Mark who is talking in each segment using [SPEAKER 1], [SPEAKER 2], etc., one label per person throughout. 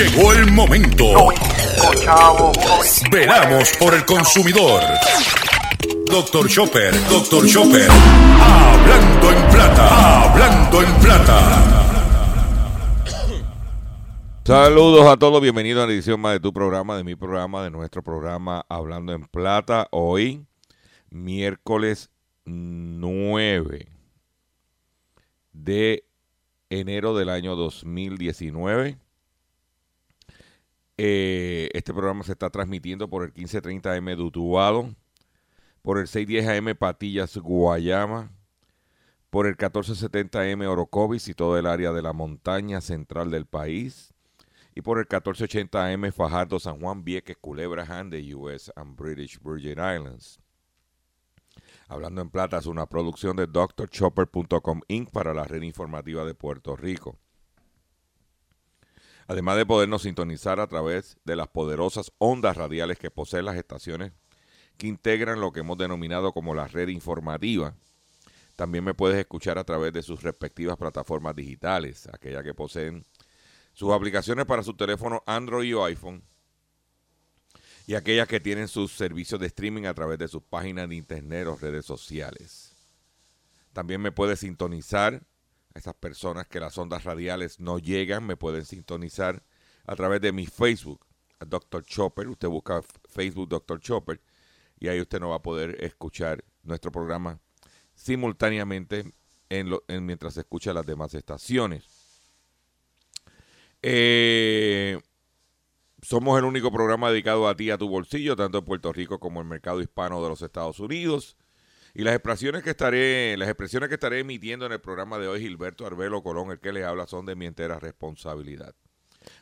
[SPEAKER 1] Llegó el momento. Veramos por el consumidor. Doctor Chopper, Doctor Chopper. Hablando en plata. Hablando en plata.
[SPEAKER 2] Saludos a todos, bienvenidos a la edición más de tu programa, de mi programa, de nuestro programa Hablando en Plata. Hoy, miércoles 9 de enero del año 2019. Eh, este programa se está transmitiendo por el 1530M de Utuado, por el 610AM Patillas Guayama, por el 1470M Orocovis y todo el área de la montaña central del país, y por el 1480M Fajardo San Juan Vieques Culebra Hand de US and British Virgin Islands. Hablando en Plata es una producción de drchopper.com Inc. para la red informativa de Puerto Rico. Además de podernos sintonizar a través de las poderosas ondas radiales que poseen las estaciones que integran lo que hemos denominado como la red informativa, también me puedes escuchar a través de sus respectivas plataformas digitales, aquellas que poseen sus aplicaciones para su teléfono Android o iPhone y aquellas que tienen sus servicios de streaming a través de sus páginas de internet o redes sociales. También me puede sintonizar esas personas que las ondas radiales no llegan, me pueden sintonizar a través de mi Facebook, Dr. Chopper. Usted busca Facebook Dr. Chopper y ahí usted no va a poder escuchar nuestro programa simultáneamente en mientras escucha las demás estaciones. Eh, somos el único programa dedicado a ti, a tu bolsillo, tanto en Puerto Rico como en el mercado hispano de los Estados Unidos. Y las expresiones que estaré, las expresiones que estaré emitiendo en el programa de hoy, Gilberto Arbelo Colón, el que les habla, son de mi entera responsabilidad.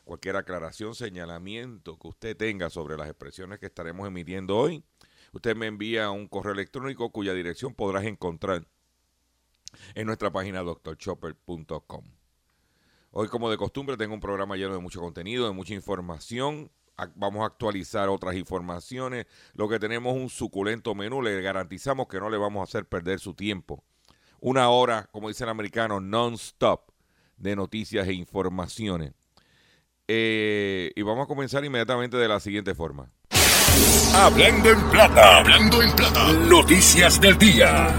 [SPEAKER 2] Cualquier aclaración, señalamiento que usted tenga sobre las expresiones que estaremos emitiendo hoy, usted me envía un correo electrónico cuya dirección podrás encontrar en nuestra página doctorchopper.com. Hoy, como de costumbre, tengo un programa lleno de mucho contenido, de mucha información. Vamos a actualizar otras informaciones. Lo que tenemos un suculento menú. Le garantizamos que no le vamos a hacer perder su tiempo. Una hora, como dice el americano, non-stop de noticias e informaciones. Eh, y vamos a comenzar inmediatamente de la siguiente forma.
[SPEAKER 1] Hablando en plata, hablando en plata. Noticias del día.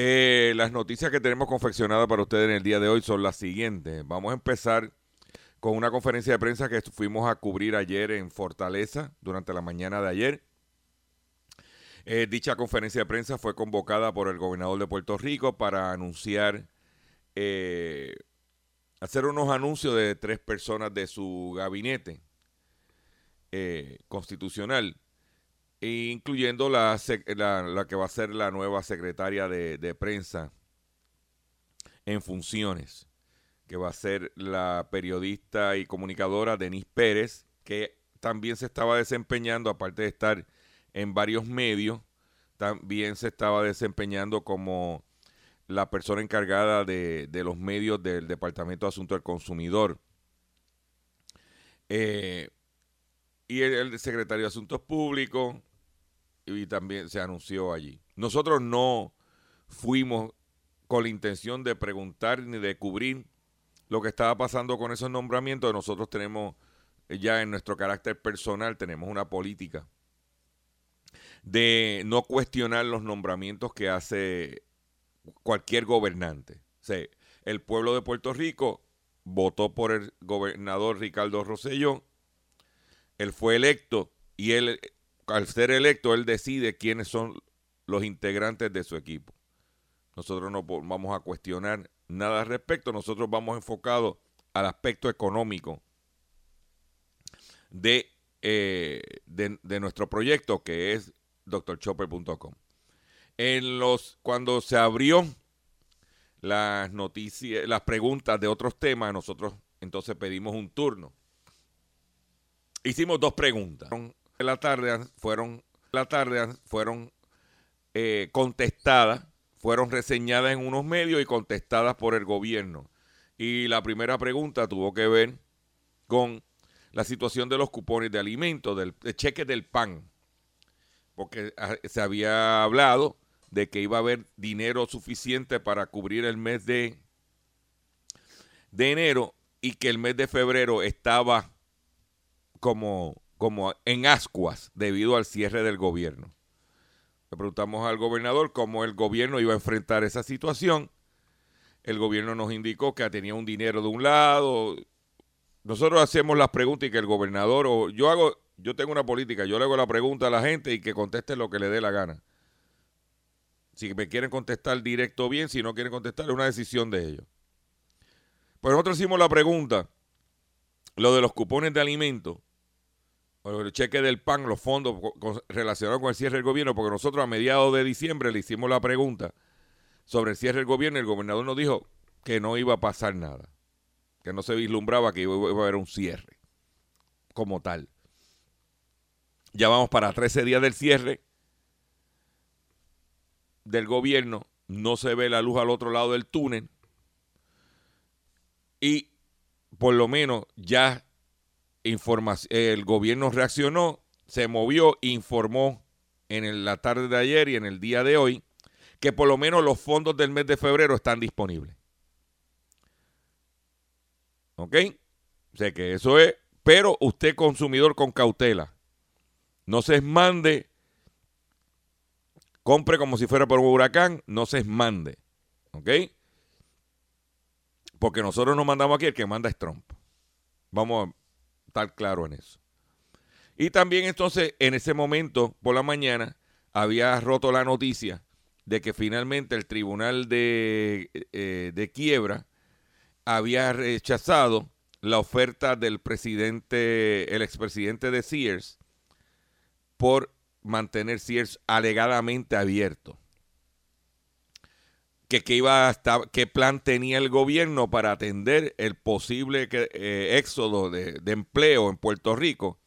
[SPEAKER 2] Eh, las noticias que tenemos confeccionadas para ustedes en el día de hoy son las siguientes. Vamos a empezar con una conferencia de prensa que fuimos a cubrir ayer en Fortaleza, durante la mañana de ayer. Eh, dicha conferencia de prensa fue convocada por el gobernador de Puerto Rico para anunciar, eh, hacer unos anuncios de tres personas de su gabinete constitucional incluyendo la, la, que va a ser la nueva secretaria de, prensa en funciones, que va a ser la periodista y comunicadora Denise Pérez, que también se estaba desempeñando, aparte de estar en varios medios, también se estaba desempeñando como la persona encargada de, los medios del Departamento de Asuntos del Consumidor. Eh, y el, secretario de Asuntos Públicos, y también se anunció allí. Nosotros no fuimos con la intención de preguntar ni de cubrir lo que estaba pasando con esos nombramientos. Nosotros tenemos eh, ya en nuestro carácter personal, tenemos una política de no cuestionar los nombramientos que hace cualquier gobernante. O el pueblo de Puerto Rico votó por el gobernador Ricardo Rosselló, él fue electo y él al ser electo, él decide quiénes son los integrantes de su equipo. Nosotros no vamos a cuestionar nada al respecto, nosotros vamos enfocados al aspecto económico de, eh, de, nuestro proyecto que es drchopper.com. En los, cuando se abrió las noticias, las preguntas de otros temas, nosotros entonces pedimos un turno. Hicimos dos preguntas la tarde fueron, la tarde fueron eh, contestadas, fueron reseñadas en unos medios y contestadas por el gobierno. Y la primera pregunta tuvo que ver con la situación de los cupones de alimentos, del cheque del pan, porque ah, se había hablado de que iba a haber dinero suficiente para cubrir el mes de de enero y que el mes de febrero estaba como, como en ascuas debido al cierre del gobierno. Le preguntamos al gobernador cómo el gobierno iba a enfrentar esa situación. El gobierno nos indicó que tenía un dinero de un lado. Nosotros hacemos las preguntas y que el gobernador, o yo hago, yo tengo una política, yo le hago la pregunta a la gente y que conteste lo que le dé la gana. Si me quieren contestar directo, bien. Si no quieren contestar, es una decisión de ellos. Pues nosotros hicimos la pregunta, lo de los cupones de alimentos, el cheque del PAN, los fondos relacionados con el cierre del gobierno, porque nosotros a mediados de diciembre le hicimos la pregunta sobre el cierre del gobierno y el gobernador nos dijo que no iba a pasar nada, que no se vislumbraba que iba a haber un cierre como tal. Ya vamos para 13 días del cierre del gobierno, no se ve la luz al otro lado del túnel y por lo menos ya el gobierno reaccionó, se movió, informó en la tarde de ayer y en el día de hoy que por lo menos los fondos del mes de febrero están disponibles. ¿Ok? Sé que eso es, pero usted consumidor con cautela. No se mande Compre como si fuera por un huracán, no se mande. ¿Ok? Porque nosotros no mandamos aquí, el que manda es Trump. Vamos estar claros en eso. Y también entonces, en ese momento, por la mañana, había roto la noticia de que finalmente el tribunal de, eh, de quiebra había rechazado la oferta del presidente, el expresidente de Sears, por mantener Sears alegadamente abierto. Que, iba qué plan tenía el gobierno para atender el posible eh, éxodo de, empleo en Puerto Rico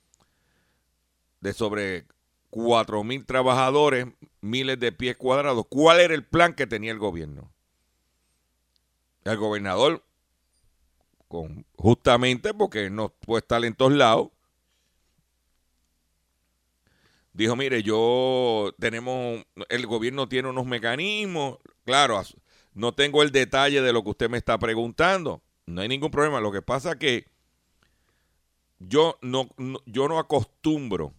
[SPEAKER 2] de sobre 4 mil trabajadores, miles de pies cuadrados. ¿Cuál era el plan que tenía el gobierno? El gobernador, con, justamente porque no puede estar en todos lados, dijo, mire, yo tenemos, el gobierno tiene unos mecanismos, claro, no tengo el detalle de lo que usted me está preguntando, no hay ningún problema, lo que pasa que yo no, yo no acostumbro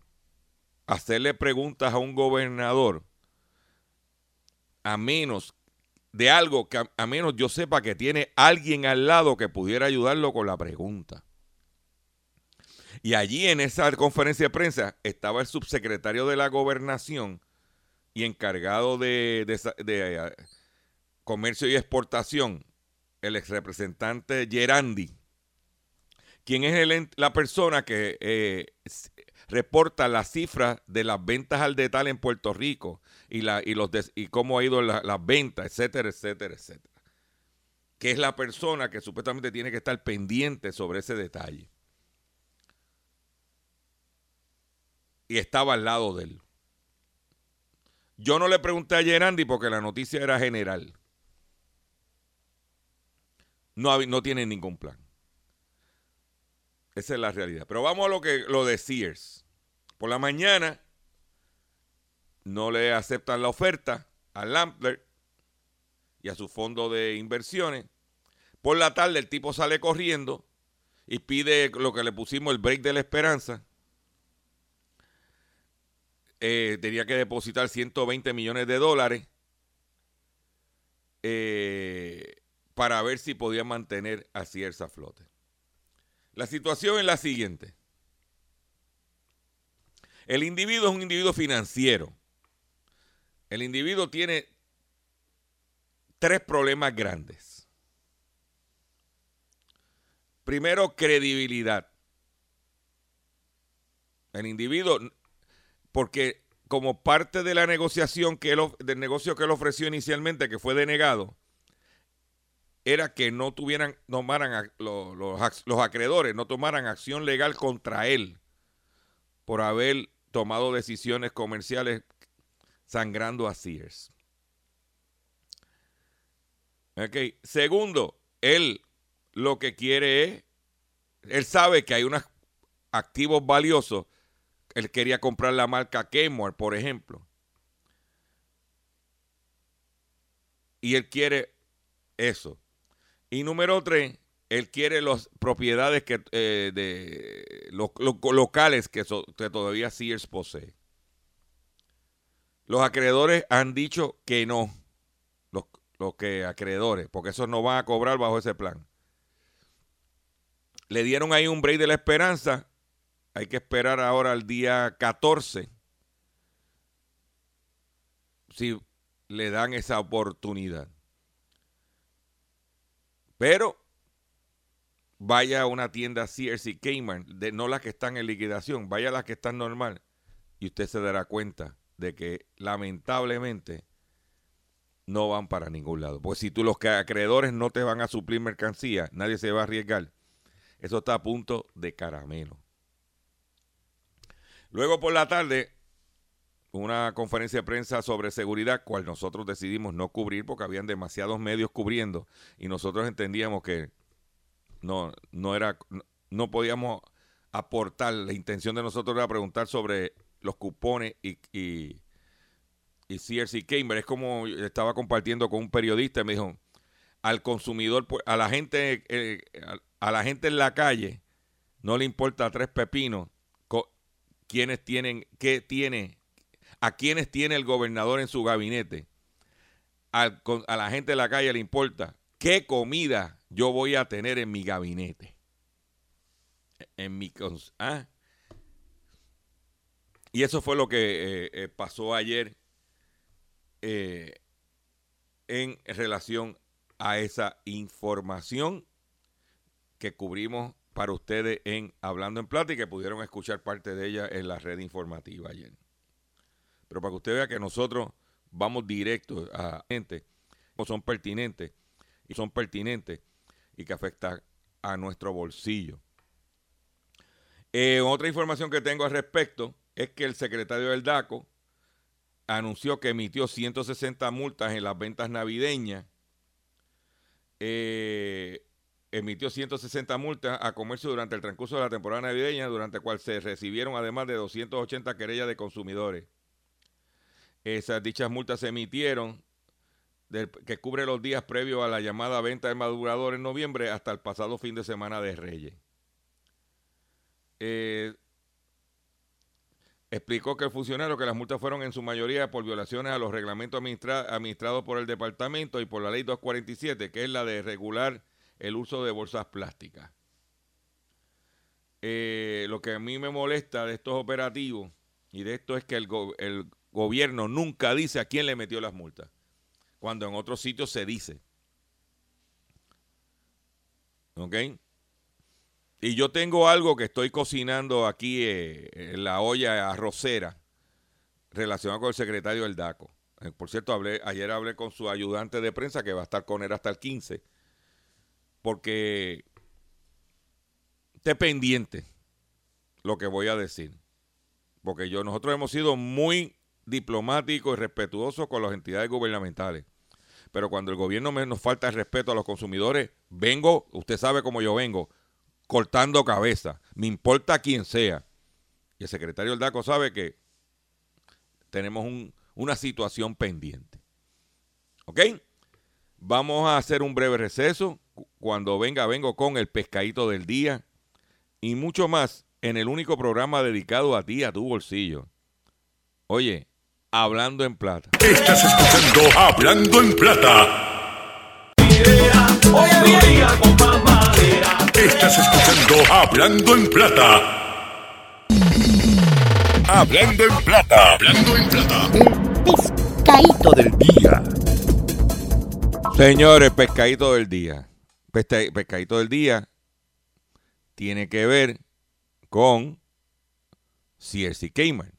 [SPEAKER 2] hacerle preguntas a un gobernador a menos de algo que a menos yo sepa que tiene alguien al lado que pudiera ayudarlo con la pregunta. Y allí en esa conferencia de prensa estaba el subsecretario de la gobernación y encargado de, eh, comercio y exportación, el ex representante Gerandi, quien es la persona que eh, reporta las cifras de las ventas al detalle en Puerto Rico y, la, y, los y cómo ha ido las ventas, etcétera, etcétera, etcétera. Que es la persona que supuestamente tiene que estar pendiente sobre ese detalle. Y estaba al lado de él. Yo no le pregunté a Gerandi porque la noticia era general. No, no tiene ningún plan. Esa es la realidad. Pero vamos a lo que lo de Sears. Por la mañana no le aceptan la oferta a Lampler y a su fondo de inversiones. Por la tarde el tipo sale corriendo y pide lo que le pusimos el break de la esperanza eh, tenía que depositar 120 millones de dólares eh, para ver si podía mantener así esa flote. La situación es la siguiente. El individuo es un individuo financiero. El individuo tiene tres problemas grandes. Primero, credibilidad. El individuo porque como parte de la negociación que él, del negocio que él ofreció inicialmente, que fue denegado, era que no tuvieran, tomaran los, los, acreedores, no tomaran acción legal contra él por haber tomado decisiones comerciales sangrando a Sears. Okay. Segundo, él lo que quiere es, él sabe que hay unos activos valiosos él quería comprar la marca Kenmore, por ejemplo. Y él quiere eso. Y número tres, él quiere las propiedades que, eh, de los, locales que todavía Sears posee. Los acreedores han dicho que no. Los, los que acreedores, porque esos no van a cobrar bajo ese plan. Le dieron ahí un break de la esperanza. Hay que esperar ahora al día 14. Si le dan esa oportunidad. Pero vaya a una tienda Sears y Kmart, de, no las que están en liquidación, vaya a las que están normal y usted se dará cuenta de que lamentablemente no van para ningún lado. Pues si tú los acreedores no te van a suplir mercancía, nadie se va a arriesgar. Eso está a punto de caramelo. Luego por la tarde, una conferencia de prensa sobre seguridad, cual nosotros decidimos no cubrir porque habían demasiados medios cubriendo y nosotros entendíamos que no, no era, no, podíamos aportar. La intención de nosotros era preguntar sobre los cupones y, y, y y Cambridge. Es como estaba compartiendo con un periodista y me dijo, al consumidor, pues, a la gente, eh, a, la gente en la calle, no le importa tres pepinos quiénes tienen, qué tiene, a quiénes tiene el gobernador en su gabinete. A la gente en la calle le importa qué comida yo voy a tener en mi gabinete. En mi ¿ah? Y eso fue lo que eh, eh, pasó ayer eh, en relación a esa información que cubrimos para ustedes en Hablando en Plata y que pudieron escuchar parte de ella en la red informativa ayer. Pero para que usted vea que nosotros vamos directo a gente, son pertinentes y son pertinentes y que afectan a nuestro bolsillo. Eh, otra información que tengo al respecto es que el secretario del DACO anunció que emitió 160 multas en las ventas navideñas. Eh, emitió 160 multas a comercio durante el transcurso de la temporada navideña, durante el cual se recibieron además de 280 querellas de consumidores. Esas dichas multas se emitieron que cubre los días previos a la llamada venta de madurador en noviembre hasta el pasado fin de semana de Reyes. Eh, explicó que el funcionario que las multas fueron en su mayoría por violaciones a los reglamentos administra- administrados por el departamento y por la ley 247, que es la de regular el uso de bolsas plásticas. Eh, lo que a mí me molesta de estos operativos y de esto es que el, go- el gobierno nunca dice a quién le metió las multas, cuando en otros sitios se dice. ¿Ok? Y yo tengo algo que estoy cocinando aquí eh, en la olla arrocera relacionado con el secretario del DACO. Eh, por cierto, hablé, ayer hablé con su ayudante de prensa que va a estar con él hasta el 15, porque esté pendiente lo que voy a decir. Porque yo, nosotros hemos sido muy diplomáticos y respetuosos con las entidades gubernamentales. Pero cuando el gobierno nos falta el respeto a los consumidores, vengo, usted sabe cómo yo vengo, cortando cabeza. Me importa quién sea. Y el secretario del DACO sabe que tenemos un- una situación pendiente. ¿Ok? Vamos a hacer un breve receso. Cu- Cuando venga, vengo con el pescadito del día y mucho más en el único programa dedicado a ti, a tu bolsillo. Oye, hablando en plata.
[SPEAKER 1] Estás escuchando Hablando en Plata. Estás escuchando Hablando en Plata. Hablando en Plata. Hablando en Plata.
[SPEAKER 3] pescadito del día.
[SPEAKER 2] Señores, pescadito del día. Pesca- pescadito del día tiene que ver con y Kmart.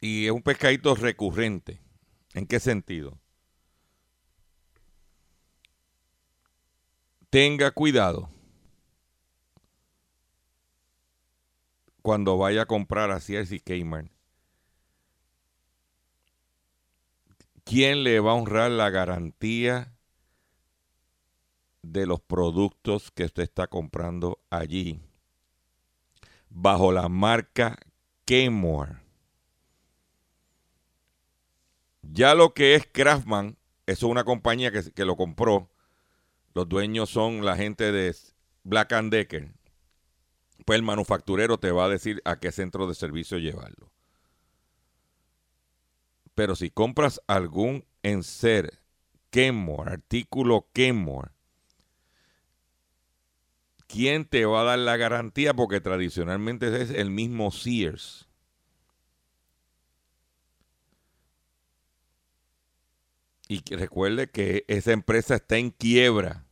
[SPEAKER 2] Y es un pescadito recurrente. ¿En qué sentido? Tenga cuidado cuando vaya a comprar a Sears y ¿Quién le va a honrar la garantía de los productos que usted está comprando allí? Bajo la marca Kenmore. Ya lo que es Craftman eso es una compañía que, que lo compró. Los dueños son la gente de Black and Decker. Pues el manufacturero te va a decir a qué centro de servicio llevarlo. Pero si compras algún enser Kenmore, artículo Kenmore, ¿quién te va a dar la garantía? Porque tradicionalmente es el mismo Sears. Y recuerde que esa empresa está en quiebra.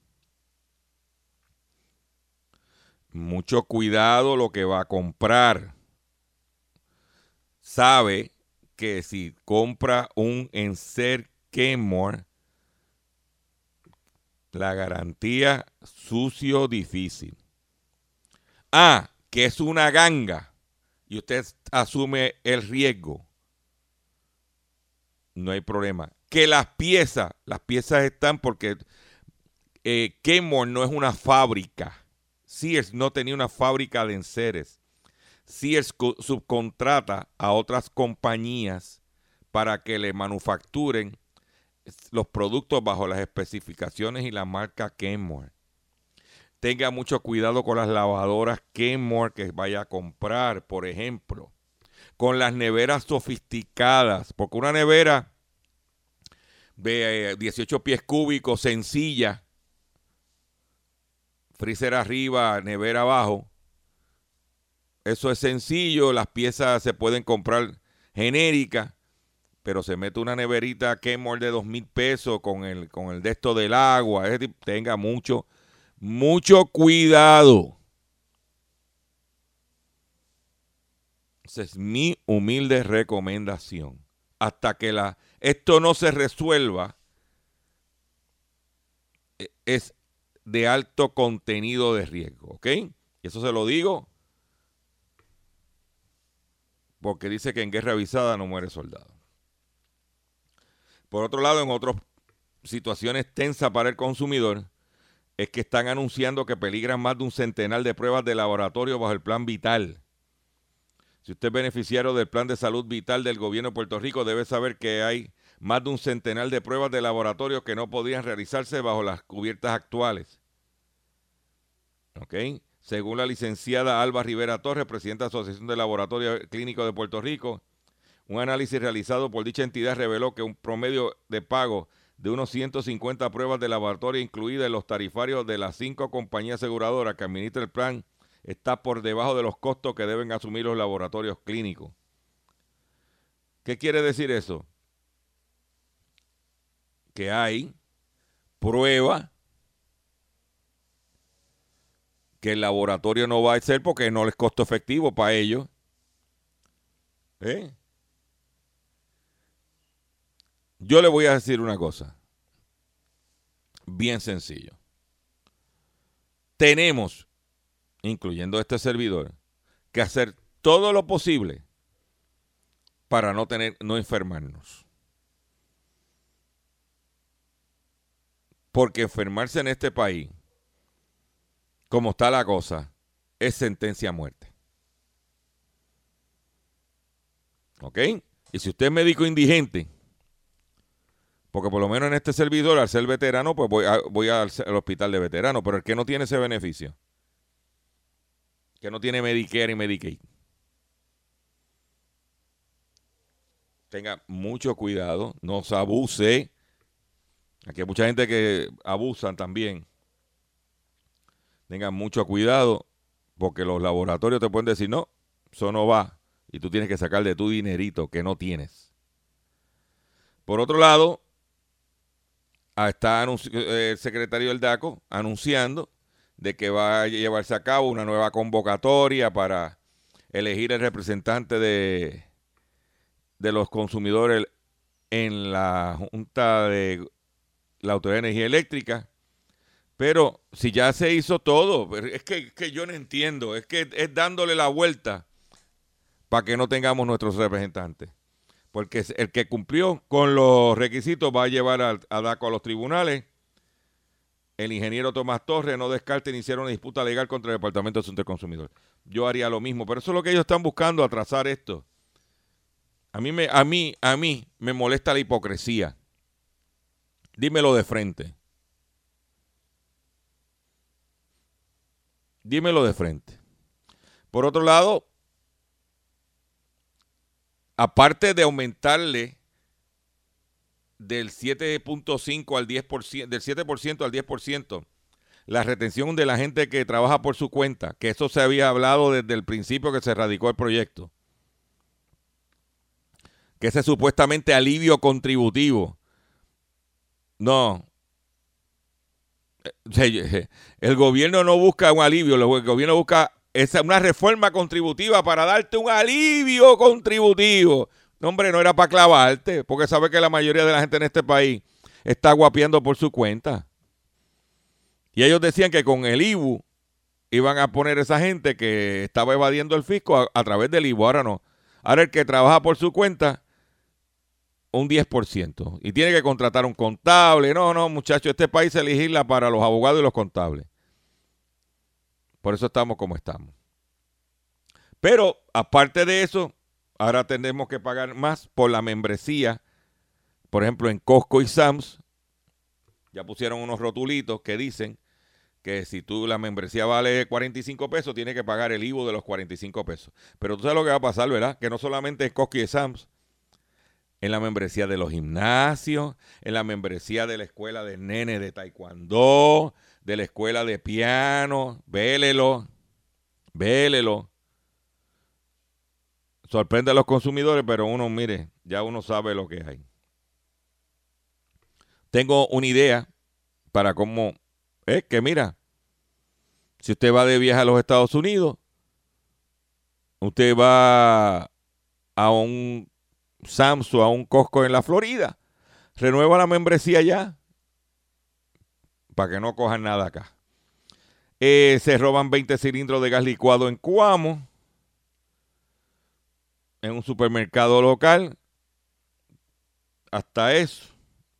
[SPEAKER 2] Mucho cuidado lo que va a comprar. Sabe que si compra un Enser Kenmore, la garantía sucio difícil. Ah, que es una ganga y usted asume el riesgo. No hay problema. Que las piezas, las piezas están porque eh, Kenmore no es una fábrica. Sears no tenía una fábrica de enseres. Sears subcontrata a otras compañías para que le manufacturen los productos bajo las especificaciones y la marca Kenmore. Tenga mucho cuidado con las lavadoras Kenmore que vaya a comprar, por ejemplo. Con las neveras sofisticadas, porque una nevera de 18 pies cúbicos, sencilla, freezer arriba, nevera abajo. Eso es sencillo, las piezas se pueden comprar genéricas pero se mete una neverita Kenmore de dos mil pesos con el, con el de esto del agua. tenga mucho, mucho cuidado. Esa es mi humilde recomendación. Hasta que la, esto no se resuelva, e, es de alto contenido de riesgo, ¿ok? Eso se lo digo porque dice que en guerra avisada no muere soldado. Por otro lado, en otras situaciones tensas para el consumidor, es que están anunciando que peligran más de un centenar de pruebas de laboratorio bajo el plan vital. Si usted es beneficiario del plan de salud vital del gobierno de Puerto Rico, debe saber que hay más de un centenar de pruebas de laboratorio que no podrían realizarse bajo las cubiertas actuales. ¿Ok? Según la licenciada Alba Rivera Torres, presidenta de la Asociación de Laboratorios Clínicos de Puerto Rico, un análisis realizado por dicha entidad reveló que un promedio de pago de unos 150 pruebas de laboratorio incluidas en los tarifarios de las cinco compañías aseguradoras que administran el plan está por debajo de los costos que deben asumir los laboratorios clínicos. ¿Qué quiere decir eso? Que hay prueba que el laboratorio no va a ser porque no les costo efectivo para ellos. ¿Eh? Yo le voy a decir una cosa. Bien sencillo. Tenemos, incluyendo este servidor, que hacer todo lo posible para no tener, no enfermarnos. Porque enfermarse en este país, como está la cosa, es sentencia a muerte. ¿Ok? Y si usted es médico indigente, porque por lo menos en este servidor, al ser veterano, pues voy, voy al, hospital de veterano. Pero el que no tiene ese beneficio, que no tiene Medicare y Medicaid, tenga mucho cuidado, no se abuse. Aquí hay mucha gente que abusan también. Tengan mucho cuidado, porque los laboratorios te pueden decir, no, eso no va. Y tú tienes que sacar de tu dinerito que no tienes. Por otro lado, Ah, está eh, el secretario del DACO anunciando de que va a llevarse a cabo una nueva convocatoria para elegir el representante de, de los consumidores en la Junta de la Autoridad de Energía Eléctrica. Pero si ya se hizo todo, es que, que yo no entiendo, es que es dándole la vuelta para que no tengamos nuestros representantes porque el que cumplió con los requisitos va a llevar a, DACO a los tribunales. El ingeniero Tomás Torres no descarta iniciar una disputa legal contra el Departamento de Asuntos del Consumidor. Yo haría lo mismo, pero eso es lo que ellos están buscando, atrasar esto. A mí me, a mí, a mí me molesta la hipocresía. Dímelo de frente. Dímelo de frente. Por otro lado, aparte de aumentarle del 7.5 al 10%, del 7% al 10%, la retención de la gente que trabaja por su cuenta, que eso se había hablado desde el principio que se radicó el proyecto. Que ese supuestamente alivio contributivo. No. El gobierno no busca un alivio, el gobierno busca una reforma contributiva para darte un alivio contributivo. No, hombre, no era para clavarte, porque sabe que la mayoría de la gente en este país está guapiando por su cuenta. Y ellos decían que con el IBU iban a poner esa gente que estaba evadiendo el fisco a, través del IBU. Ahora no. Ahora el que trabaja por su cuenta, un 10%. Y tiene que contratar un contable. No, no, muchachos, este país se legisla para los abogados y los contables. Por eso estamos como estamos. Pero aparte de eso, ahora tenemos que pagar más por la membresía. Por ejemplo, en Costco y Sams, ya pusieron unos rotulitos que dicen que si tú la membresía vale 45 pesos, tienes que pagar el IVO de los 45 pesos. Pero tú sabes lo que va a pasar, ¿verdad? Que no solamente en Cosky y Sams, en la membresía de los gimnasios, en la membresía de la escuela de nene de taekwondo, de la escuela de piano, vélelo, vélelo. Sorprende a los consumidores, pero uno, mire, ya uno sabe lo que hay. Tengo una idea para cómo es que mira, si usted va de viaje a los Estados Unidos, usted va a un Samsung, a un Costco en la Florida, renueva la membresía ya para que no cojan nada acá. Eh, se roban 20 cilindros de gas licuado en Cuamo, en un supermercado local. Hasta eso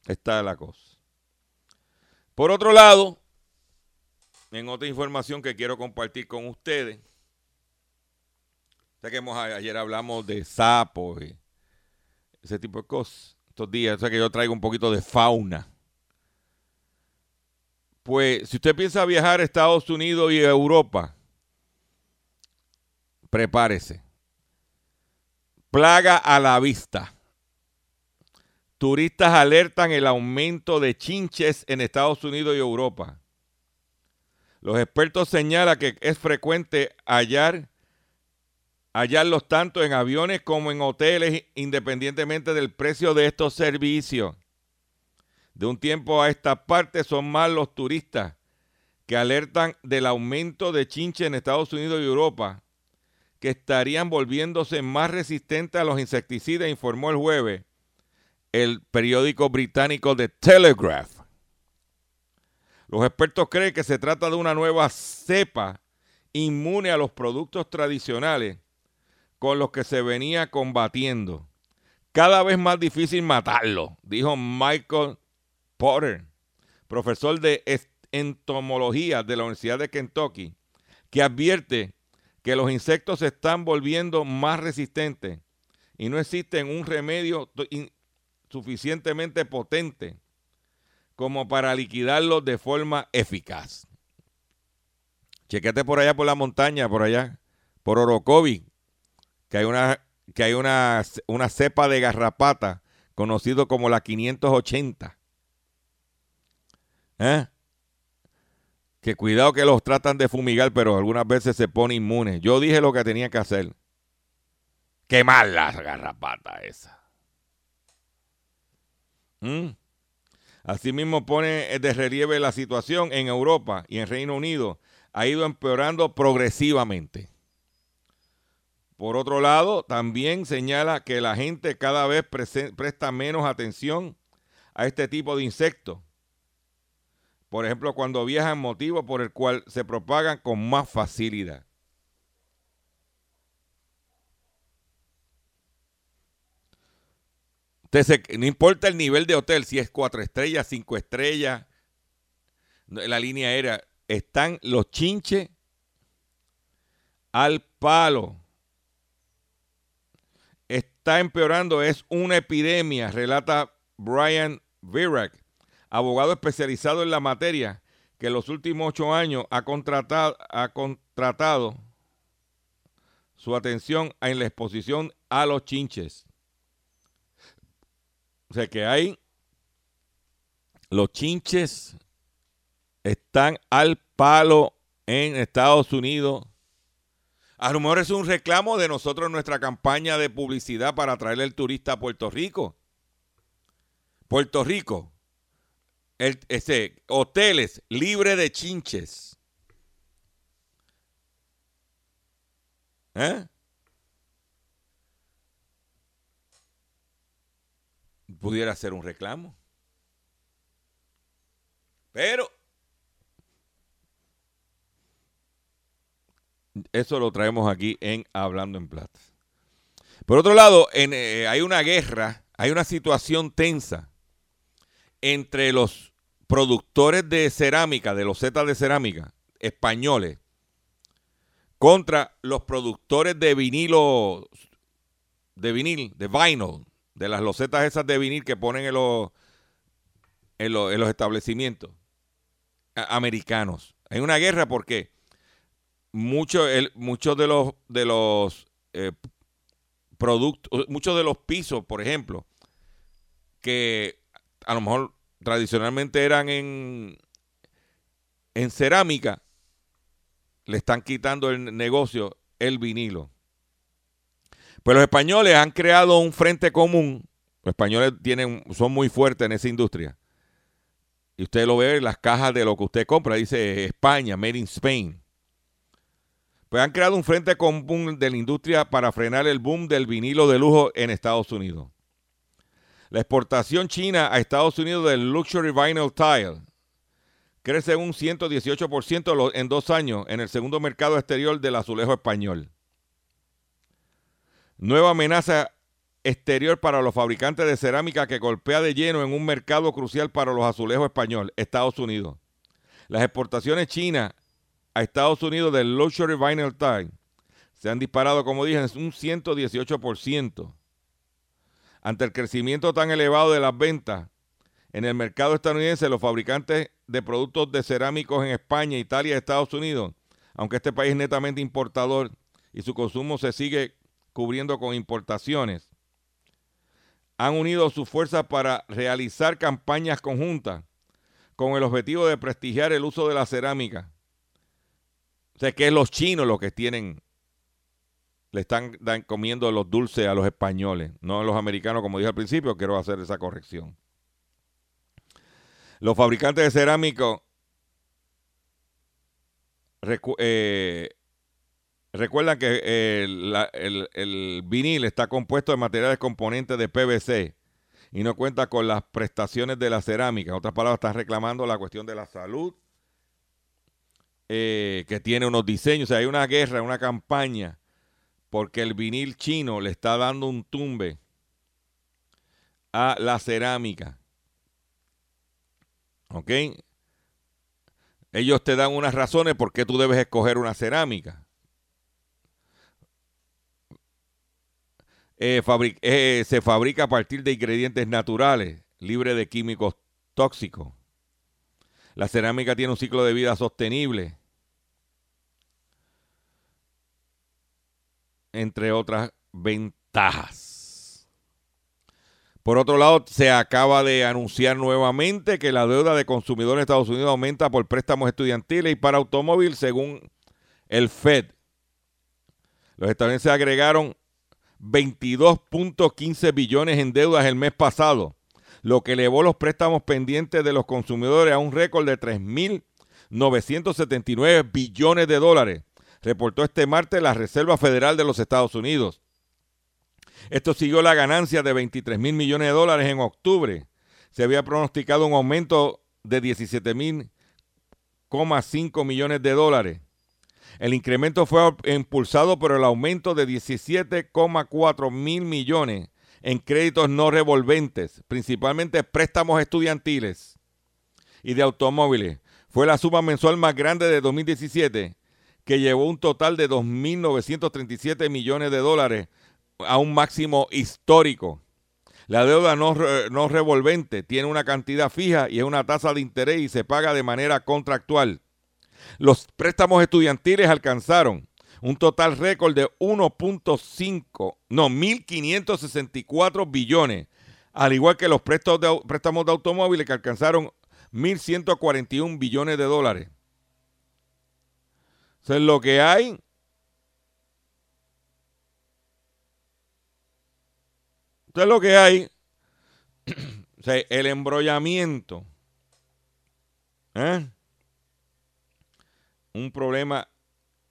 [SPEAKER 2] está la cosa. Por otro lado, en otra información que quiero compartir con ustedes. Sé que ayer hablamos de sapos y ese tipo de cosas. Estos días, sé que yo traigo un poquito de fauna. Pues si usted piensa viajar a Estados Unidos y Europa, prepárese. Plaga a la vista. Turistas alertan el aumento de chinches en Estados Unidos y Europa. Los expertos señalan que es frecuente hallar, hallarlos tanto en aviones como en hoteles, independientemente del precio de estos servicios. De un tiempo a esta parte son más los turistas que alertan del aumento de chinche en Estados Unidos y Europa, que estarían volviéndose más resistentes a los insecticidas, informó el jueves el periódico británico The Telegraph. Los expertos creen que se trata de una nueva cepa inmune a los productos tradicionales con los que se venía combatiendo. Cada vez más difícil matarlo, dijo Michael Potter, profesor de entomología de la Universidad de Kentucky, que advierte que los insectos se están volviendo más resistentes y no existe un remedio suficientemente potente como para liquidarlos de forma eficaz. Chequete por allá por la montaña, por allá, por Orocovi, que hay una, que hay una, una cepa de garrapata conocido como la 580. ¿Eh? Que cuidado que los tratan de fumigar, pero algunas veces se pone inmune. Yo dije lo que tenía que hacer. Quemar las garrapatas esa. ¿Mm? Asimismo pone de relieve la situación en Europa y en Reino Unido ha ido empeorando progresivamente. Por otro lado, también señala que la gente cada vez presta menos atención a este tipo de insectos. Por ejemplo, cuando viajan, motivo por el cual se propagan con más facilidad. no importa el nivel de hotel, si es cuatro estrellas, cinco estrellas, la línea aérea, están los chinches al palo. Está empeorando, es una epidemia, relata Brian Virac, abogado especializado en la materia, que en los últimos ocho años ha contratado, ha contratado su atención en la exposición a los chinches. O sea que hay los chinches están al palo en Estados Unidos. A lo mejor es un reclamo de nosotros nuestra campaña de publicidad para traerle el turista a Puerto Rico. Puerto Rico, ese, hoteles libres de chinches. ¿Eh? Pudiera ser un reclamo. Pero eso lo traemos aquí en Hablando en Plata. Por otro lado, eh, hay una guerra, hay una situación tensa entre los productores de cerámica, de los zetas de cerámica españoles, contra los productores de vinilo, de vinil, de vinyl, de las losetas esas de vinil que ponen en los, en los, en los establecimientos americanos. Hay una guerra porque muchos de los de los eh, productos, muchos de los pisos, por ejemplo, que a lo mejor tradicionalmente eran en, en cerámica, le están quitando el negocio el vinilo. Pues los españoles han creado un frente común. Los españoles tienen, son muy fuertes en esa industria. Y usted lo ve en las cajas de lo que usted compra, dice España, Made in Spain. Pues han creado un frente común de la industria para frenar el boom del vinilo de lujo en Estados Unidos. La exportación china a Estados Unidos del Luxury Vinyl Tile crece un 118% en dos años en el segundo mercado exterior del azulejo español. Nueva amenaza exterior para los fabricantes de cerámica que golpea de lleno en un mercado crucial para los azulejos español, Estados Unidos. Las exportaciones chinas a Estados Unidos del Luxury Vinyl Tile se han disparado, como dije, en un 118%. Ante el crecimiento tan elevado de las ventas en el mercado estadounidense, los fabricantes de productos de cerámicos en España, Italia y Estados Unidos, aunque este país es netamente importador y su consumo se sigue cubriendo con importaciones, han unido sus fuerzas para realizar campañas conjuntas con el objetivo de prestigiar el uso de la cerámica. O sea, que es los chinos los que tienen, le están comiendo los dulces a los españoles, no a los americanos, como dije al principio, quiero hacer esa corrección. Los fabricantes de cerámica eh, Recuerda que eh, el, vinil está compuesto de materiales componentes de PVC y no cuenta con las prestaciones de la cerámica. En otras palabras, está reclamando la cuestión de la salud, eh, que tiene unos diseños. O sea, hay una guerra, una campaña, porque el vinil chino le está dando un tumbe a la cerámica. ¿Ok? Ellos te dan unas razones por qué tú debes escoger una cerámica. Eh, eh, se fabrica a partir de ingredientes naturales, libre de químicos tóxicos. La cerámica tiene un ciclo de vida sostenible, entre otras ventajas. Por otro lado, se acaba de anunciar nuevamente que la deuda de consumidores de Estados Unidos aumenta por préstamos estudiantiles y para automóvil, según el Fed. Los estadounidenses agregaron 22.15 billones en deudas el mes pasado, lo que elevó los préstamos pendientes de los consumidores a un récord de 3.979 billones de dólares, reportó este martes la Reserva Federal de los Estados Unidos. Esto siguió la ganancia de 23 mil millones de dólares en octubre. Se había pronosticado un aumento de 17 mil millones de dólares. El incremento fue impulsado por el aumento de 17,4 mil millones en créditos no revolventes, principalmente préstamos estudiantiles y de automóviles. Fue la suma mensual más grande de 2017, que llevó un total de 2.937 millones de dólares a un máximo histórico. La deuda no, no revolvente tiene una cantidad fija y es una tasa de interés y se paga de manera contractual. Los préstamos estudiantiles alcanzaron un total récord de 1.5, no, 1.564 billones, al igual que los préstamos de, préstamos de automóviles que alcanzaron 1.141 billones de dólares. Eso es lo que hay. Eso es lo que hay. el embrollamiento. ¿Eh? Un problema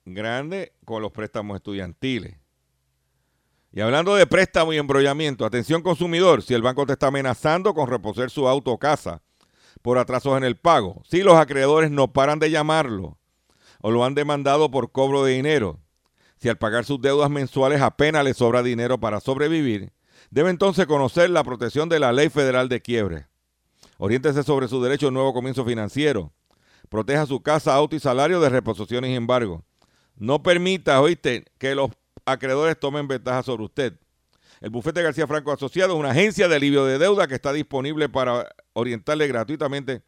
[SPEAKER 2] grande con los préstamos estudiantiles. Y hablando de préstamo y embrollamiento, atención consumidor, si el banco te está amenazando con reposer su auto o casa por atrasos en el pago, si los acreedores no paran de llamarlo o lo han demandado por cobro de dinero, si al pagar sus deudas mensuales apenas le sobra dinero para sobrevivir, debe entonces conocer la protección de la Ley Federal de Quiebre. Oriéntese sobre su derecho a un nuevo comienzo financiero. Proteja su casa, auto y salario de reposiciones y embargo. No permita, oíste, que los acreedores tomen ventaja sobre usted. El bufete García Franco Asociado es una agencia de alivio de deuda que está disponible para orientarle gratuitamente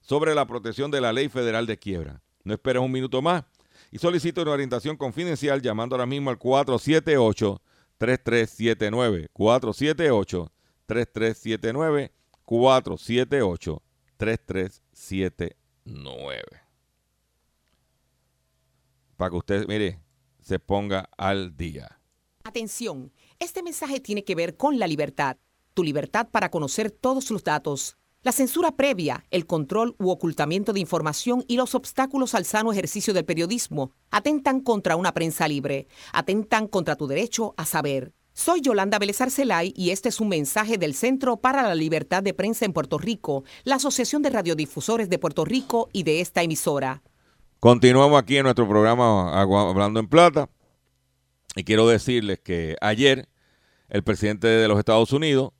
[SPEAKER 2] sobre la protección de la ley federal de quiebra. No esperes un minuto más y solicita una orientación confidencial llamando ahora mismo al 478-3379. 478-3379. 478-3379 para que usted, mire, se ponga al día.
[SPEAKER 4] Atención, este mensaje tiene que ver con la libertad, tu libertad para conocer todos los datos. La censura previa, el control u ocultamiento de información y los obstáculos al sano ejercicio del periodismo atentan contra una prensa libre, atentan contra tu derecho a saber. Soy Yolanda Vélez Arcelay y este es un mensaje del Centro para la Libertad de Prensa en Puerto Rico, la Asociación de Radiodifusores de Puerto Rico y de esta emisora.
[SPEAKER 2] Continuamos aquí en nuestro programa Hablando en Plata. Y quiero decirles que ayer el presidente de los Estados Unidos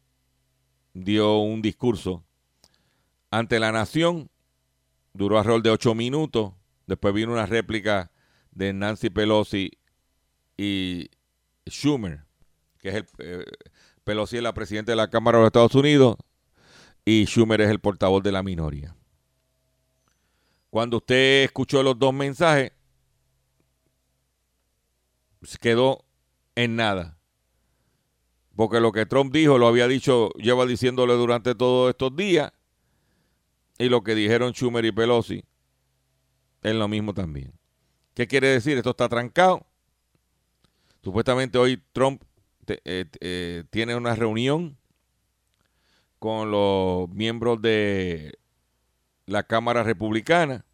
[SPEAKER 2] dio un discurso ante la nación. Duró alrededor de ocho minutos. Después vino una réplica de Nancy Pelosi y Schumer, que es el eh, Pelosi es la presidenta de la Cámara de los Estados Unidos y Schumer es el portavoz de la minoría. Cuando usted escuchó los dos mensajes, se quedó en nada. Porque lo que Trump dijo lo había dicho, lleva diciéndole durante todos estos días. Y lo que dijeron Schumer y Pelosi es lo mismo también. ¿Qué quiere decir? Esto está trancado. Supuestamente hoy Trump eh, eh, tiene una reunión con los miembros de la Cámara Republicana.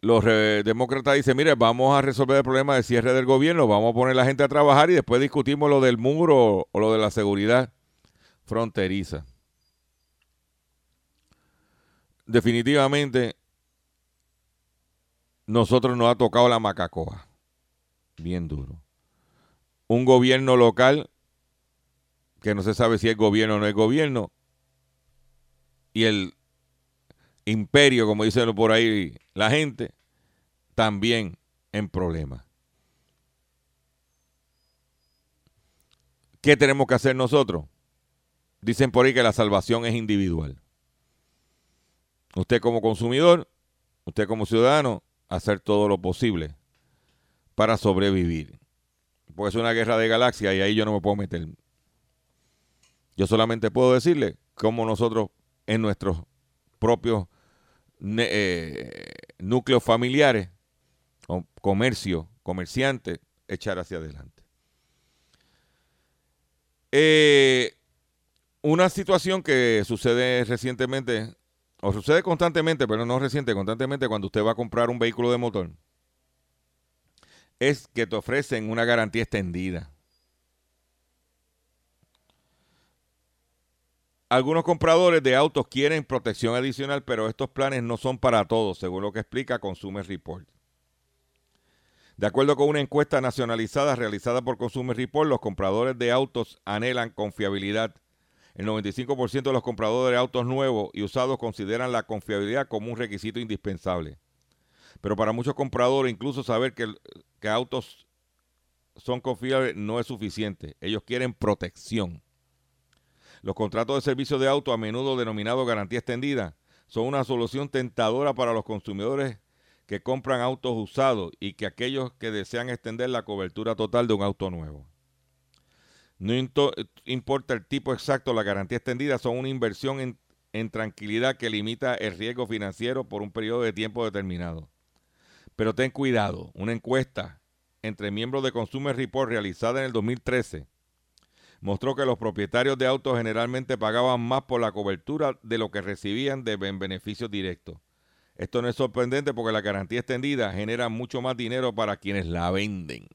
[SPEAKER 2] Los demócratas dicen, mire, vamos a resolver el problema de cierre del gobierno, vamos a poner la gente a trabajar y después discutimos lo del muro o lo de la seguridad fronteriza. Definitivamente, nosotros nos ha tocado la macacoa. Bien duro. Un gobierno local que no se sabe si es gobierno o no es gobierno. Y el imperio, como dicen por ahí la gente, también en problemas. ¿Qué tenemos que hacer nosotros? Dicen por ahí que la salvación es individual. Usted como consumidor, usted como ciudadano, hacer todo lo posible para sobrevivir. Porque es una guerra de galaxias y ahí yo no me puedo meter. Yo solamente puedo decirle cómo nosotros en nuestros propios eh, núcleos familiares, o comercio, comerciantes, echar hacia adelante. Eh, una situación que sucede recientemente, o sucede constantemente, pero no reciente, constantemente cuando usted va a comprar un vehículo de motor, es que te ofrecen una garantía extendida. Algunos compradores de autos quieren protección adicional, pero estos planes no son para todos, según lo que explica Consumer Report. De acuerdo con una encuesta nacionalizada realizada por Consumer Report, los compradores de autos anhelan confiabilidad. El 95% de los compradores de autos nuevos y usados consideran la confiabilidad como un requisito indispensable. Pero para muchos compradores, incluso saber que, que autos son confiables no es suficiente. Ellos quieren protección. Los contratos de servicio de auto, a menudo denominados garantía extendida, son una solución tentadora para los consumidores que compran autos usados y que aquellos que desean extender la cobertura total de un auto nuevo. No importa el tipo exacto, la garantía extendida son una inversión en, en tranquilidad que limita el riesgo financiero por un periodo de tiempo determinado. Pero ten cuidado, una encuesta entre miembros de Consumer Report realizada en el 2013 mostró que los propietarios de autos generalmente pagaban más por la cobertura de lo que recibían de beneficios directos. Esto no es sorprendente porque la garantía extendida genera mucho más dinero para quienes la venden.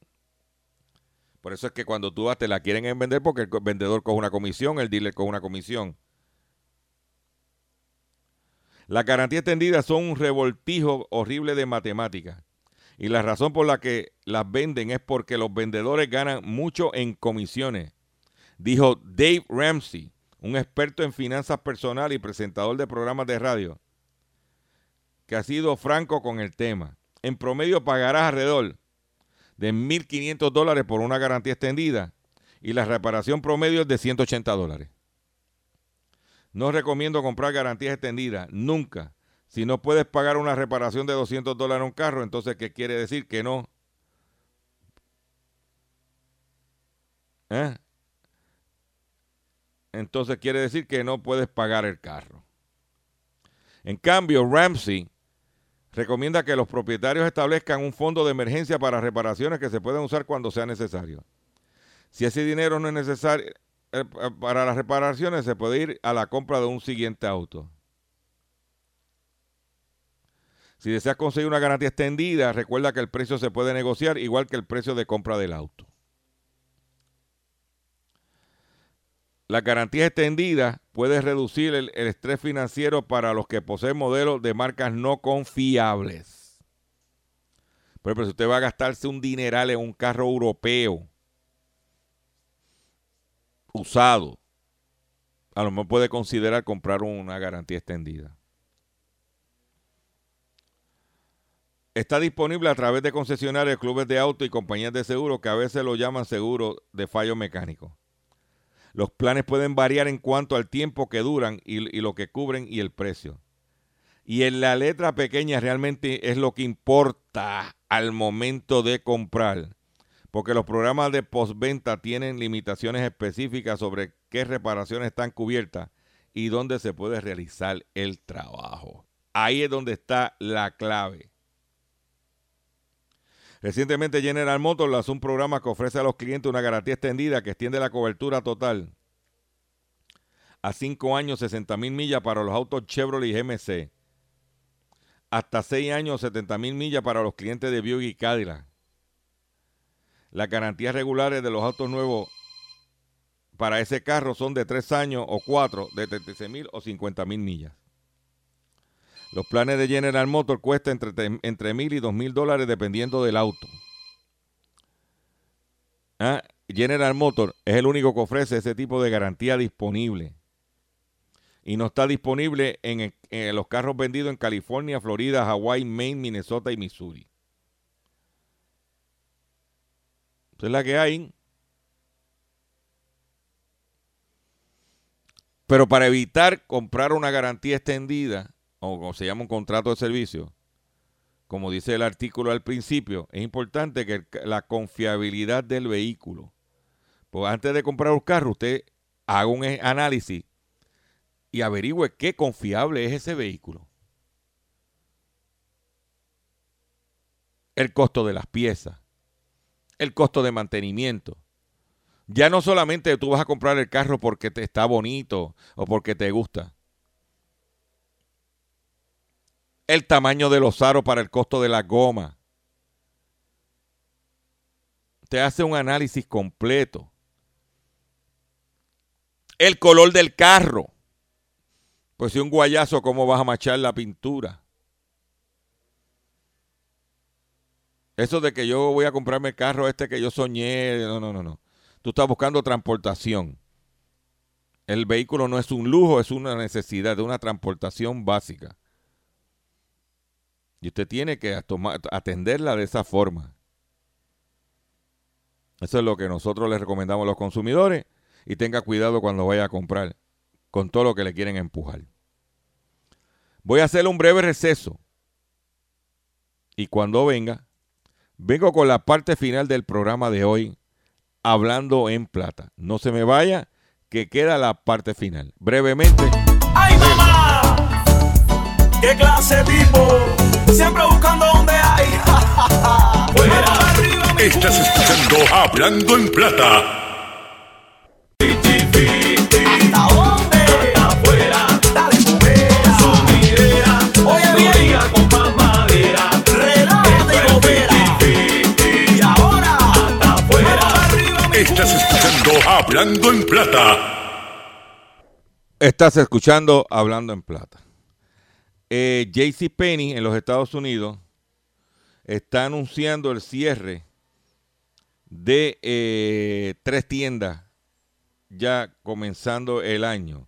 [SPEAKER 2] Por eso es que cuando tú vas te la quieren vender porque el vendedor coge una comisión, el dealer coge una comisión. Las garantías extendidas son un revoltijo horrible de matemáticas. Y la razón por la que las venden es porque los vendedores ganan mucho en comisiones dijo Dave Ramsey, un experto en finanzas personales y presentador de programas de radio, que ha sido franco con el tema. En promedio pagarás alrededor de 1.500 dólares por una garantía extendida y la reparación promedio es de 180 dólares. No recomiendo comprar garantías extendidas, nunca. Si no puedes pagar una reparación de 200 dólares en un carro, entonces ¿qué quiere decir? Que no. ¿Eh? Entonces quiere decir que no puedes pagar el carro. En cambio, Ramsey recomienda que los propietarios establezcan un fondo de emergencia para reparaciones que se pueden usar cuando sea necesario. Si ese dinero no es necesario eh, para las reparaciones, se puede ir a la compra de un siguiente auto. Si deseas conseguir una garantía extendida, recuerda que el precio se puede negociar igual que el precio de compra del auto. La garantía extendida puede reducir el, estrés financiero para los que poseen modelos de marcas no confiables. Por ejemplo, si usted va a gastarse un dineral en un carro europeo usado, a lo mejor puede considerar comprar una garantía extendida. Está disponible a través de concesionarios, clubes de auto y compañías de seguro que a veces lo llaman seguro de fallo mecánico. Los planes pueden variar en cuanto al tiempo que duran y, lo que cubren y el precio. Y en la letra pequeña realmente es lo que importa al momento de comprar. Porque los programas de postventa tienen limitaciones específicas sobre qué reparaciones están cubiertas y dónde se puede realizar el trabajo. Ahí es donde está la clave. Recientemente General Motors lanzó un programa que ofrece a los clientes una garantía extendida que extiende la cobertura total a 5 años 60 mil millas para los autos Chevrolet y GMC. Hasta 6 años 70 mil millas para los clientes de Buick y Cadillac. Las garantías regulares de los autos nuevos para ese carro son de 3 años o 4, de 36 mil o 50 mil millas. Los planes de General Motors cuestan entre, entre mil y dos mil dólares dependiendo del auto. Ah, General Motors es el único que ofrece ese tipo de garantía disponible. Y no está disponible en, en los carros vendidos en California, Florida, Hawaii, Maine, Minnesota y Missouri. Esa es la que hay. Pero para evitar comprar una garantía extendida, o como se llama un contrato de servicio, como dice el artículo al principio, es importante que la confiabilidad del vehículo. Pues antes de comprar un carro, usted haga un análisis y averigüe qué confiable es ese vehículo. El costo de las piezas, el costo de mantenimiento. Ya no solamente tú vas a comprar el carro porque te está bonito o porque te gusta. El tamaño de los aros para el costo de la goma. Te hace un análisis completo. El color del carro. Pues si un guayazo, ¿cómo vas a machar la pintura? Eso de que yo voy a comprarme el carro este que yo soñé, no, no, no, no. Tú estás buscando transportación. El vehículo no es un lujo, es una necesidad de una transportación básica. Y usted tiene que atenderla de esa forma. Eso es lo que nosotros les recomendamos a los consumidores. y tenga cuidado cuando vaya a comprar con todo lo que le quieren empujar. Voy a hacer un breve receso y cuando venga, vengo con la parte final del programa de hoy, hablando en plata. No se me vaya, que queda la parte final. Brevemente.
[SPEAKER 5] ¡Ay, mamá! ¡Qué clase tipo! Siempre buscando donde hay. Fuera.
[SPEAKER 1] Estás escuchando Hablando en Plata. Hablando en Plata.
[SPEAKER 2] Estás escuchando Hablando en Plata. Eh, JC Penney en los Estados Unidos está anunciando el cierre de eh, tres tiendas ya comenzando el año.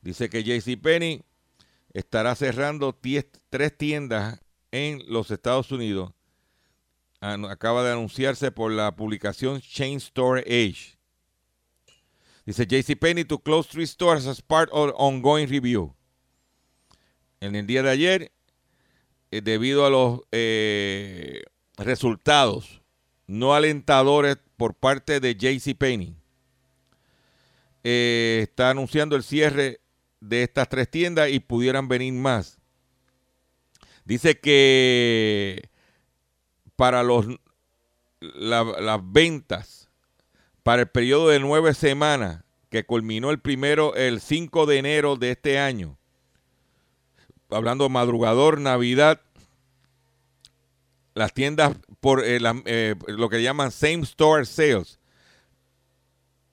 [SPEAKER 2] Dice que JC Penney estará cerrando tres tiendas en los Estados Unidos. Acaba de anunciarse por la publicación Chain Store Age. Dice JCPenney to close three stores as part of ongoing review. En el día de ayer, eh, debido a los eh, resultados no alentadores por parte de JCPenney, eh, está anunciando el cierre de estas tres tiendas y pudieran venir más. Dice que para los, la- las ventas para el periodo de nueve semanas que culminó el primero, el 5 de enero de este año, hablando madrugador, Navidad, las tiendas por eh, eh, lo que llaman same store sales,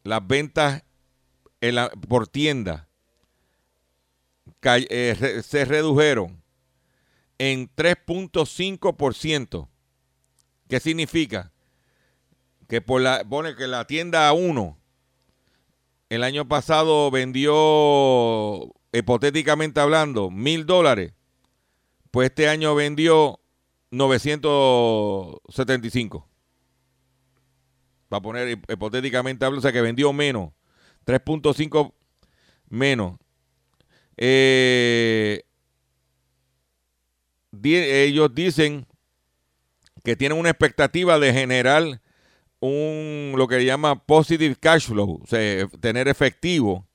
[SPEAKER 2] las ventas en la- por tienda eh, se redujeron en 3.5%. ¿Qué significa? Que por la, pone que la tienda 1 el año pasado vendió, hipotéticamente hablando, mil dólares, pues este año vendió 975. Va a poner hip- hipotéticamente hablando, o sea que vendió menos, 3.5 menos. Eh, ellos dicen que tienen una expectativa de generar un lo que llama positive cash flow, o sea, tener efectivo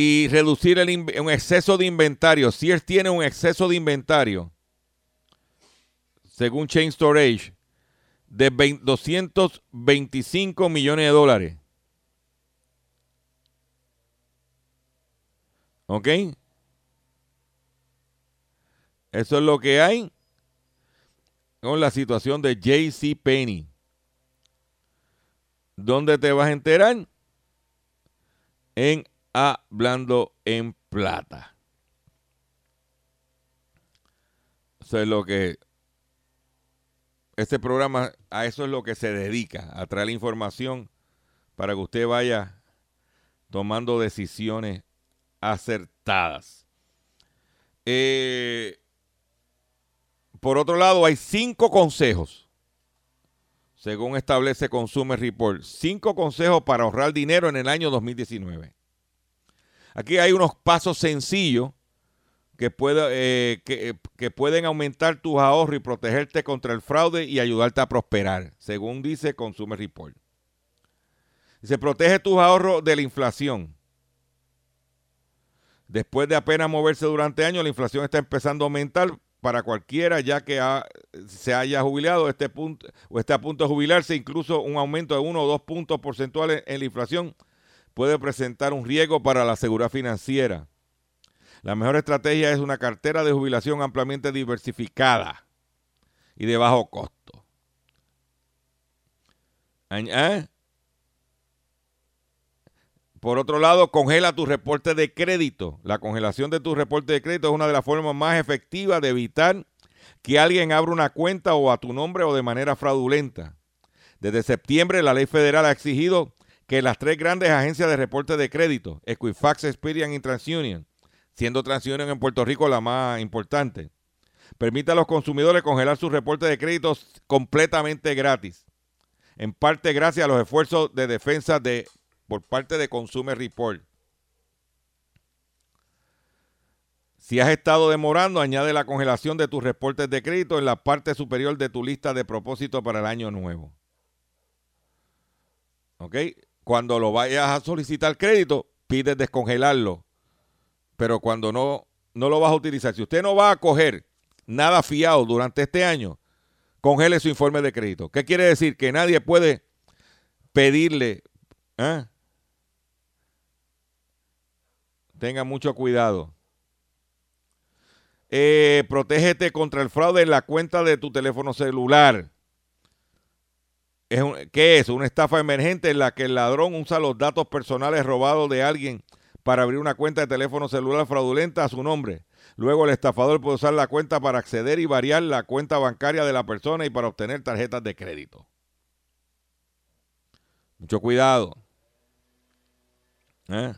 [SPEAKER 2] y reducir el un exceso de inventario. Sears tiene un exceso de inventario, según Chain Storage, de 20 225 millones de dólares. ¿Ok? Eso es lo que hay con la situación de JC Penny. ¿Dónde te vas a enterar? En Hablando en Plata. Eso es lo que. Este programa, a eso es lo que se dedica, a traer información para que usted vaya tomando decisiones acertadas. Eh, por otro lado, hay cinco consejos, según establece Consumer Report, cinco consejos para ahorrar dinero en el año 2019. Aquí hay unos pasos sencillos que, puede- eh, que, pueden aumentar tus ahorros y protegerte contra el fraude y ayudarte a prosperar, según dice Consumer Report. Dice, protege tus ahorros de la inflación. Después de apenas moverse durante años, la inflación está empezando a aumentar para cualquiera ya que se haya jubilado este punto, o esté a punto de jubilarse, incluso un aumento de uno o dos puntos porcentuales en la inflación puede presentar un riesgo para la seguridad financiera. La mejor estrategia es una cartera de jubilación ampliamente diversificada y de bajo costo. ¿eh? Por otro lado, congela tu reporte de crédito. La congelación de tu reporte de crédito es una de las formas más efectivas de evitar que alguien abra una cuenta o a tu nombre o de manera fraudulenta. Desde septiembre, la ley federal ha exigido que las tres grandes agencias de reporte de crédito, Equifax, Experian y TransUnion, siendo TransUnion en Puerto Rico la más importante, permita a los consumidores congelar sus reportes de crédito completamente gratis, en parte gracias a los esfuerzos de defensa de por parte de Consumer Report. Si has estado demorando, añade la congelación de tus reportes de crédito en la parte superior de tu lista de propósito para el año nuevo. ¿Ok? Cuando lo vayas a solicitar crédito, pides descongelarlo. Pero cuando no, no lo vas a utilizar, si usted no va a coger nada fiado durante este año, congele su informe de crédito. ¿Qué quiere decir? Que nadie puede pedirle. ¿eh? Tenga mucho cuidado. Eh, protégete contra el fraude en la cuenta de tu teléfono celular. Es un- ¿Qué es? Una estafa emergente en la que el ladrón usa los datos personales robados de alguien para abrir una cuenta de teléfono celular fraudulenta a su nombre. Luego el estafador puede usar la cuenta para acceder y variar la cuenta bancaria de la persona y para obtener tarjetas de crédito. Mucho cuidado. ¿Eh?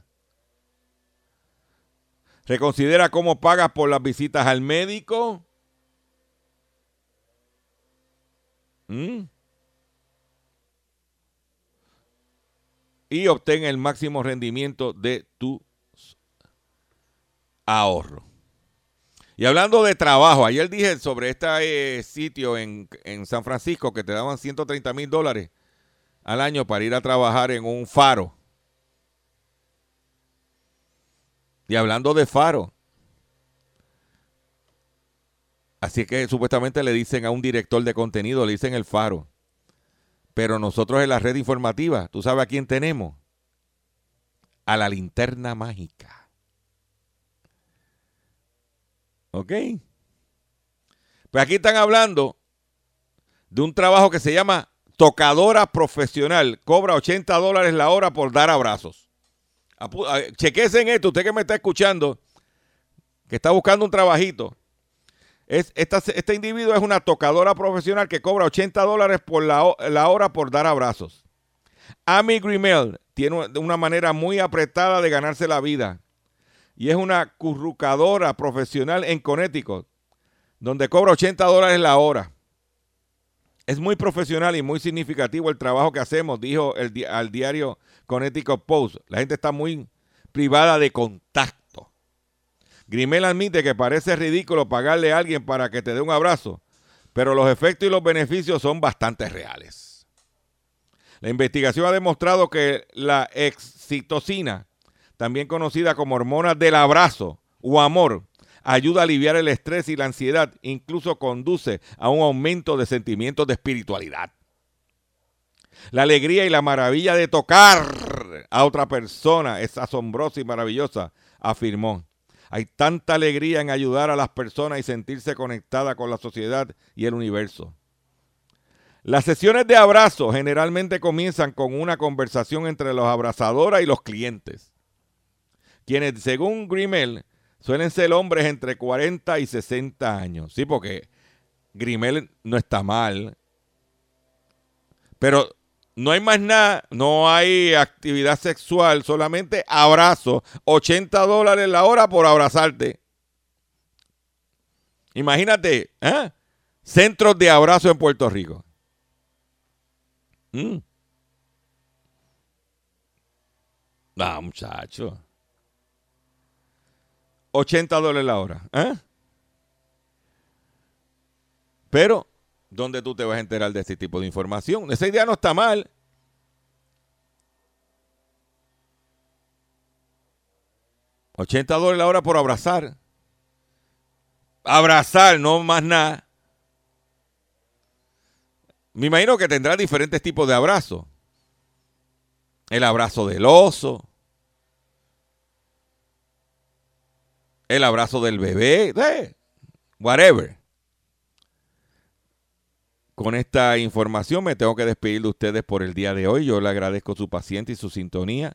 [SPEAKER 2] Reconsidera cómo pagas por las visitas al médico. ¿Mm? Y obtén el máximo rendimiento de tu ahorro. Y hablando de trabajo, ayer dije sobre este eh, sitio en, en San Francisco que te daban 130 mil dólares al año para ir a trabajar en un faro. Y hablando de faro, así que supuestamente le dicen a un director de contenido, le dicen el faro. Pero nosotros en la red informativa, ¿tú sabes a quién tenemos? A la linterna mágica. ¿Ok? Pues aquí están hablando de un trabajo que se llama tocadora profesional. Cobra 80 dólares la hora por dar abrazos. A- Chequese en esto, usted que me está escuchando, que está buscando un trabajito. Es, esta, este individuo es una tocadora profesional que cobra 80 dólares por la, ho- la hora por dar abrazos. Amy Grimel tiene una manera muy apretada de ganarse la vida y es una currucadora profesional en Connecticut, donde cobra 80 dólares la hora. Es muy profesional y muy significativo el trabajo que hacemos, dijo el al diario Connecticut Post. La gente está muy privada de contacto. Grimel admite que parece ridículo pagarle a alguien para que te dé un abrazo, pero los efectos y los beneficios son bastante reales. La investigación ha demostrado que la excitocina, también conocida como hormona del abrazo o amor, ayuda a aliviar el estrés y la ansiedad, incluso conduce a un aumento de sentimientos de espiritualidad. La alegría y la maravilla de tocar a otra persona es asombrosa y maravillosa, afirmó. Hay tanta alegría en ayudar a las personas y sentirse conectada con la sociedad y el universo. Las sesiones de abrazo generalmente comienzan con una conversación entre los abrazadoras y los clientes, quienes según Grimel suelen ser hombres entre 40 y 60 años. Sí, porque Grimel no está mal, pero no hay más nada, no hay actividad sexual, solamente abrazo, 80 dólares la hora por abrazarte. Imagínate, ¿eh? centros de abrazo en Puerto Rico. Mm. Ah, muchacho. 80 dólares la hora. ¿eh? Pero, ¿dónde tú te vas a enterar de este tipo de información? Esa idea no está mal. $80 dólares la hora por abrazar. Abrazar, no más nada. Me imagino que tendrá diferentes tipos de abrazos. El abrazo del oso. El abrazo del bebé. eh, whatever. Con esta información me tengo que despedir de ustedes por el día de hoy. Yo le agradezco su paciencia y su sintonía.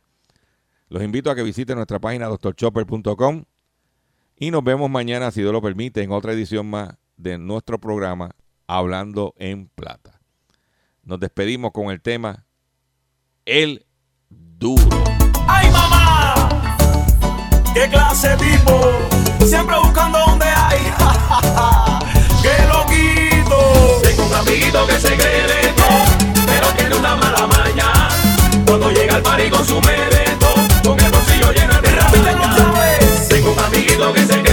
[SPEAKER 2] Los invito a que visiten nuestra página doctorchopper.com y nos vemos mañana, si Dios lo permite, en otra edición más de nuestro programa Hablando en Plata. Nos despedimos con el tema El Duro.
[SPEAKER 5] ¡Ay, mamá! ¡Qué clase tipo! Siempre buscando amiguito que se cree de todo, pero tiene una mala maña. Cuando llega al party consume de todo, con el bolsillo lleno de rabia. Tengo un amiguito que se cree